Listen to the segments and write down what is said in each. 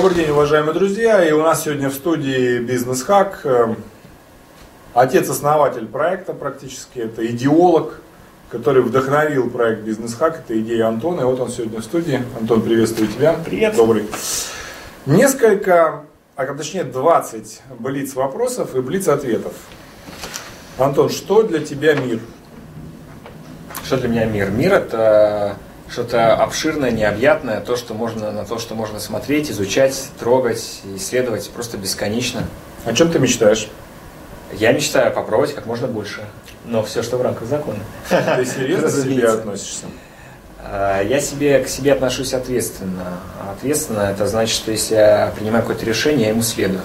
Добрый день, уважаемые друзья. И у нас сегодня в студии Бизнес Хак. э, Отец-основатель проекта практически, это идеолог, который вдохновил проект Бизнес Хак. Это идея Антона. И вот он сегодня в студии. Антон, приветствую тебя. Привет. Добрый. Несколько, а точнее 20 блиц вопросов и блиц ответов. Антон, что для тебя мир? Что для меня мир? Мир это что-то обширное, необъятное, то, что можно, на то, что можно смотреть, изучать, трогать, исследовать просто бесконечно. О чем ты мечтаешь? Я мечтаю попробовать как можно больше, но все, что в рамках закона. Ты серьезно к себе относишься? А, Я себе, к себе отношусь ответственно. А Ответственно это значит, что если я принимаю какое-то решение, я ему следую.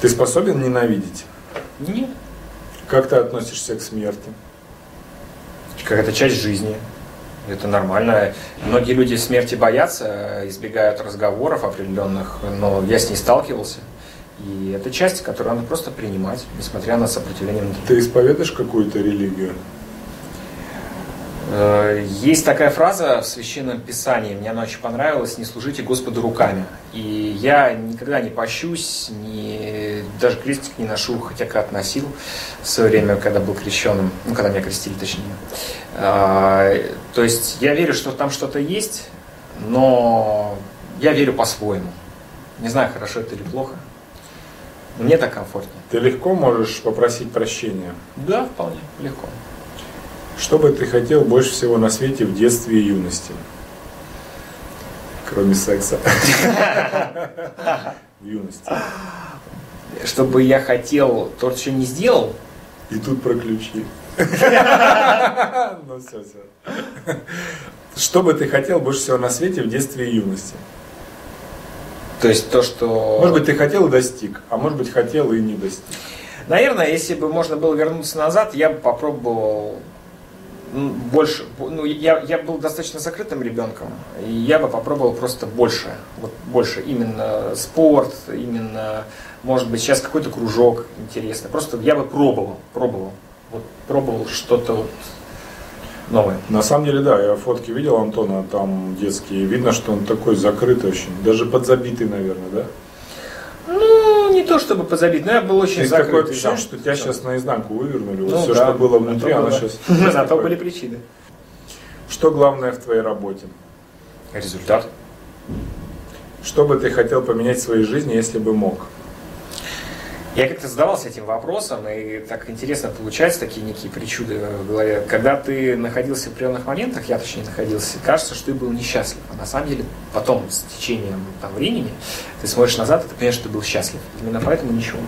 Ты способен ненавидеть? Нет. Как ты относишься к смерти? Как это часть жизни. Это нормально. Многие люди смерти боятся, избегают разговоров определенных, но я с ней сталкивался. И это часть, которую надо просто принимать, несмотря на сопротивление. Ты исповедуешь какую-то религию? Э, Есть такая фраза в Священном Писании, мне она очень понравилась, «Не служите Господу руками». И я никогда не пощусь, не, даже крестик не ношу, хотя как носил в свое время, когда был крещенным, ну, когда меня крестили точнее. А, То есть я верю, что там что-то есть, но я верю по-своему. Не знаю, хорошо это или плохо. Мне так комфортнее. Ты легко можешь попросить прощения? Да, вполне легко. Что бы ты хотел больше всего на свете в детстве и юности? Кроме секса. В юности. Чтобы я хотел то, что не сделал, И тут про ключи. Ну все, все. Что бы ты хотел больше всего на свете в детстве и юности? То есть то, что... Может быть, ты хотел и достиг, а может быть, хотел и не достиг. Наверное, если бы можно было вернуться назад, я бы попробовал больше. Ну, я, я был достаточно закрытым ребенком, и я бы попробовал просто больше. Вот больше. Именно спорт, именно, может быть, сейчас какой-то кружок интересный. Просто я бы пробовал, пробовал. Вот пробовал что-то вот новое. На самом деле, да, я фотки видел Антона там детские. Видно, что он такой закрытый очень. Даже подзабитый, наверное, да? Не то чтобы позабить, но я был очень такое закрытый. ощущение, да. что тебя сейчас наизнанку вывернули. Вот Ну все, да, что было внутри, оно было. сейчас... На то были причины. Что главное в твоей работе? Результат. Что бы ты хотел поменять в своей жизни, если бы мог? Я как-то задавался этим вопросом, и так интересно получается такие некие причуды в голове. Когда ты находился в определенных моментах, я точнее находился, кажется, что ты был несчастлив. А на самом деле потом, с течением там, времени, ты смотришь назад, и ты понимаешь, что ты был счастлив. Именно поэтому ничего.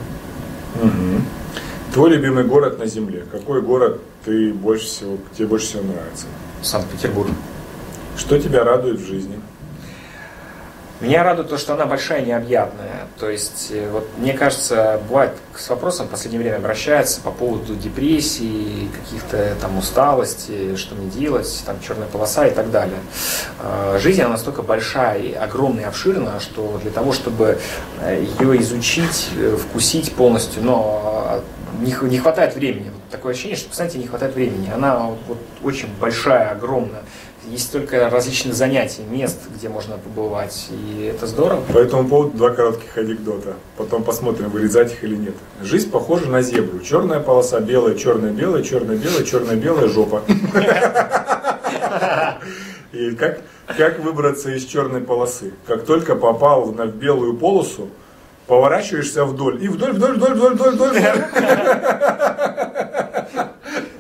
Твой любимый город на Земле. Какой город ты больше всего, тебе больше всего нравится? Санкт-Петербург. Что тебя радует в жизни? Меня радует то, что она большая необъятная. То есть, э, вот мне кажется, бывает с вопросом в последнее время обращаются по поводу депрессии, каких-то там усталости, что мне делать, там черная полоса и так далее. Э, Жизнь, она настолько большая и огромная и обширна, что для того, чтобы э, ее изучить, вкусить полностью, но э, не, не хватает времени. Вот такое ощущение, что, постоянно не хватает времени. Она вот очень большая, огромная. Есть столько различных занятий, мест, где можно побывать, и это здорово. По этому поводу два коротких анекдота. Потом посмотрим, вырезать их или нет. Жизнь похожа на зебру. Черная полоса, белая, черная, белая, черная, белая, черная, белая, жопа. И как, как выбраться из черной полосы? Как только попал на белую полосу, поворачиваешься вдоль. И вдоль, вдоль, вдоль, вдоль, вдоль, вдоль.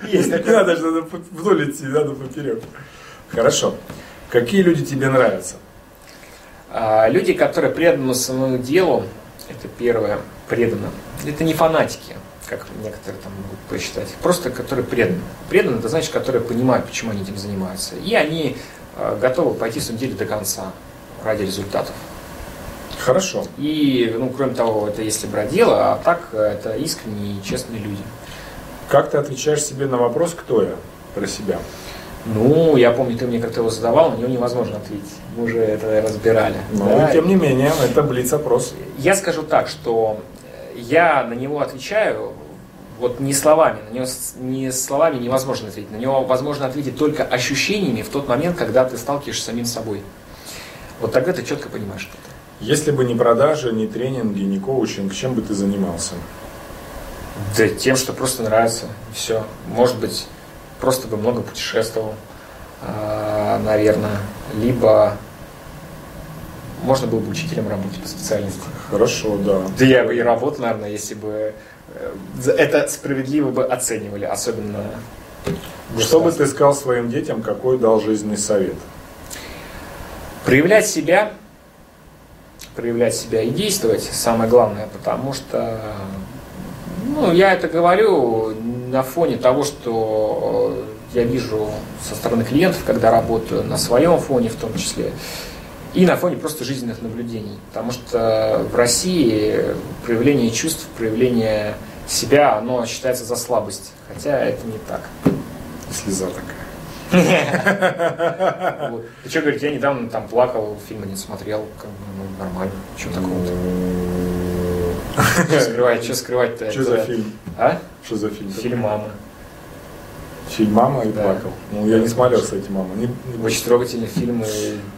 Есть Не надо, же, надо вдоль идти, надо поперек. Хорошо. Какие люди тебе нравятся? А, Люди, которые преданы своему делу, это первое, преданы. Это не фанатики, как некоторые там могут посчитать. Просто которые преданы. Преданы, это значит, которые понимают, почему они этим занимаются. И они а, готовы пойти в своем деле до конца ради результатов. Хорошо. И, ну, кроме того, это если брать дело, а так э, это искренние и честные люди. Как ты отвечаешь себе на вопрос, кто я? Про себя. Ну, я помню, ты мне как-то его задавал, на него невозможно ответить. Мы уже это разбирали. Но, Да, тем не менее, это блиц-опрос. Я скажу так, что э, я на него отвечаю вот не словами, на него не словами невозможно ответить. На него возможно ответить только ощущениями в тот момент, когда ты сталкиваешься с самим собой. Вот тогда ты четко понимаешь, что ты. Если бы не продажи, не тренинги, не коучинг, чем бы ты занимался? Да тем, что просто нравится. Все. Может быть, просто бы много путешествовал, а, наверное. Либо можно было бы учителем работать по специальности. Хорошо, да. Да я бы и работал, наверное, если бы э, это справедливо бы оценивали, особенно... Что бы ты сказал своим детям, какой дал жизненный совет? Проявлять себя, проявлять себя и действовать самое главное, потому что ну, я это говорю на фоне того, что я вижу со стороны клиентов, когда работаю на своем фоне в том числе, и на фоне просто жизненных наблюдений. Потому что в России проявление чувств, проявление себя, оно считается за слабость. Хотя это не так. Слеза такая. Ты что говорить, я недавно там плакал, фильмы не смотрел, ну, нормально, что такого-то. Что скрывать, что скрывать-то? Что за фильм? А? Что за фильм? Фильм «Мама». Фильм «Мама» и Да. плакал. Ну, я не смотрел, кстати, «Мама». Не- не- Очень трогательный фильм,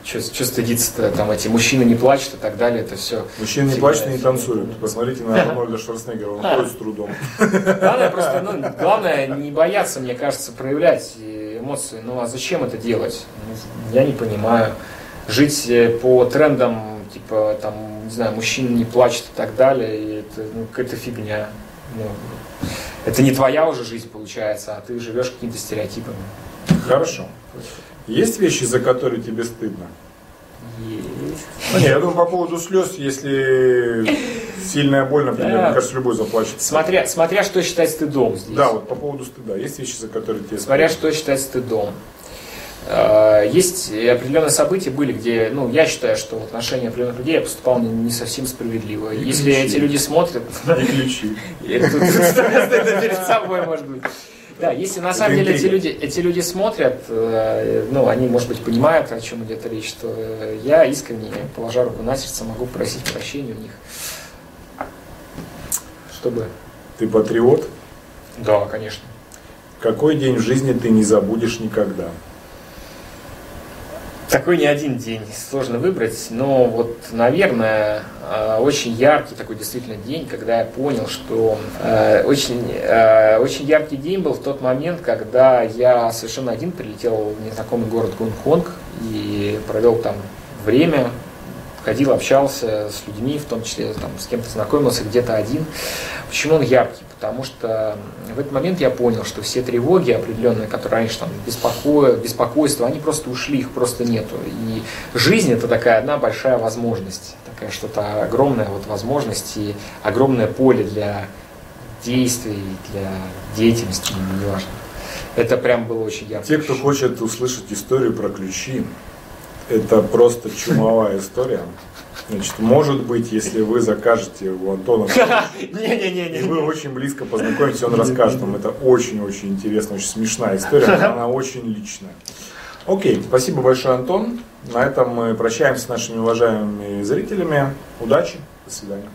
что стыдиться-то, там эти мужчины не плачут и так далее, это все. Мужчины не плачут и не танцуют. Посмотрите на Арнольда Шварценеггера, он ходит с трудом. Главное просто, ну, главное не бояться, мне кажется, проявлять эмоции. Ну а зачем это делать? Я не понимаю. Жить э, по трендам, типа, там, не знаю, мужчина не плачет и так далее, и это ну, какая-то фигня. Ну, это не твоя уже жизнь получается, а ты живешь какими-то стереотипами. Хорошо. Есть вещи, за которые тебе стыдно? Есть. Ну, нет, я думаю, по поводу слез, если сильная боль, например, Да. мне кажется, любой заплачет. Смотря, смотря что считать стыдом здесь. Да, вот по поводу стыда. Есть вещи, за которые тебе Смотря что считать стыдом. Э, Есть определенные события были, где, ну, я считаю, что в отношении определенных людей я поступал не, не совсем справедливо. И Если ключи. эти люди смотрят, И ключи. стыдно перед собой, может быть. Да, если на самом Это деле эти люди, эти люди смотрят, э, ну, они, может быть, понимают, о чем идет речь, то э, я искренне, положа руку на сердце, могу просить прощения у них. Чтобы... Ты патриот? Да, конечно. Какой день в жизни ты не забудешь никогда? Такой не один день, сложно выбрать, но вот, наверное, э, очень яркий такой действительно день, когда я понял, что э, очень, э, очень яркий день был в тот момент, когда я совершенно один прилетел в незнакомый город Гонконг и провел там время, ходил, общался с людьми, в том числе там, с кем-то знакомился где-то один. Почему он яркий? Потому что в этот момент я понял, что все тревоги определенные, которые раньше там беспоко... беспокойство, они просто ушли, их просто нету. И жизнь это такая одна большая возможность, такая что-то огромная вот возможность и огромное поле для действий, для деятельности, неважно. Это прям было очень ярко. Те, кто хочет услышать историю про ключи, это просто чумовая история. Значит, может быть, если вы закажете у Антона, и вы очень близко познакомитесь, он расскажет вам. Это очень-очень интересная, очень смешная история, она очень личная. Окей, спасибо большое, Антон. На этом мы прощаемся с нашими уважаемыми зрителями. Удачи, до свидания.